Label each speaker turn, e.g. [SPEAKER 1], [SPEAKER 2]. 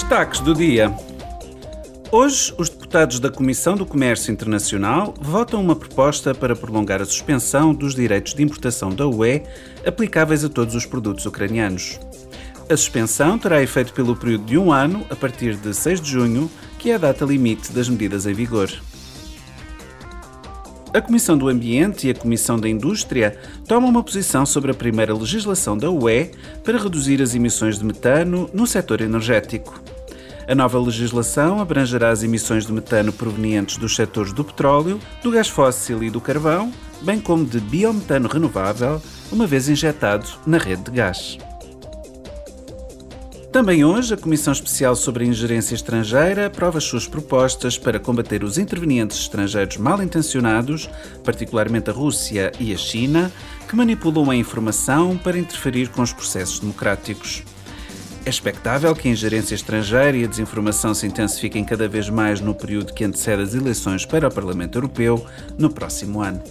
[SPEAKER 1] Destaques do dia. Hoje, os deputados da Comissão do Comércio Internacional votam uma proposta para prolongar a suspensão dos direitos de importação da UE aplicáveis a todos os produtos ucranianos. A suspensão terá efeito pelo período de um ano, a partir de 6 de junho, que é a data limite das medidas em vigor. A Comissão do Ambiente e a Comissão da Indústria tomam uma posição sobre a primeira legislação da UE para reduzir as emissões de metano no setor energético. A nova legislação abrangerá as emissões de metano provenientes dos setores do petróleo, do gás fóssil e do carvão, bem como de biometano renovável, uma vez injetado na rede de gás. Também hoje, a Comissão Especial sobre a Ingerência Estrangeira aprova as suas propostas para combater os intervenientes estrangeiros mal intencionados, particularmente a Rússia e a China, que manipulam a informação para interferir com os processos democráticos. É expectável que a ingerência estrangeira e a desinformação se intensifiquem cada vez mais no período que antecede as eleições para o Parlamento Europeu no próximo ano.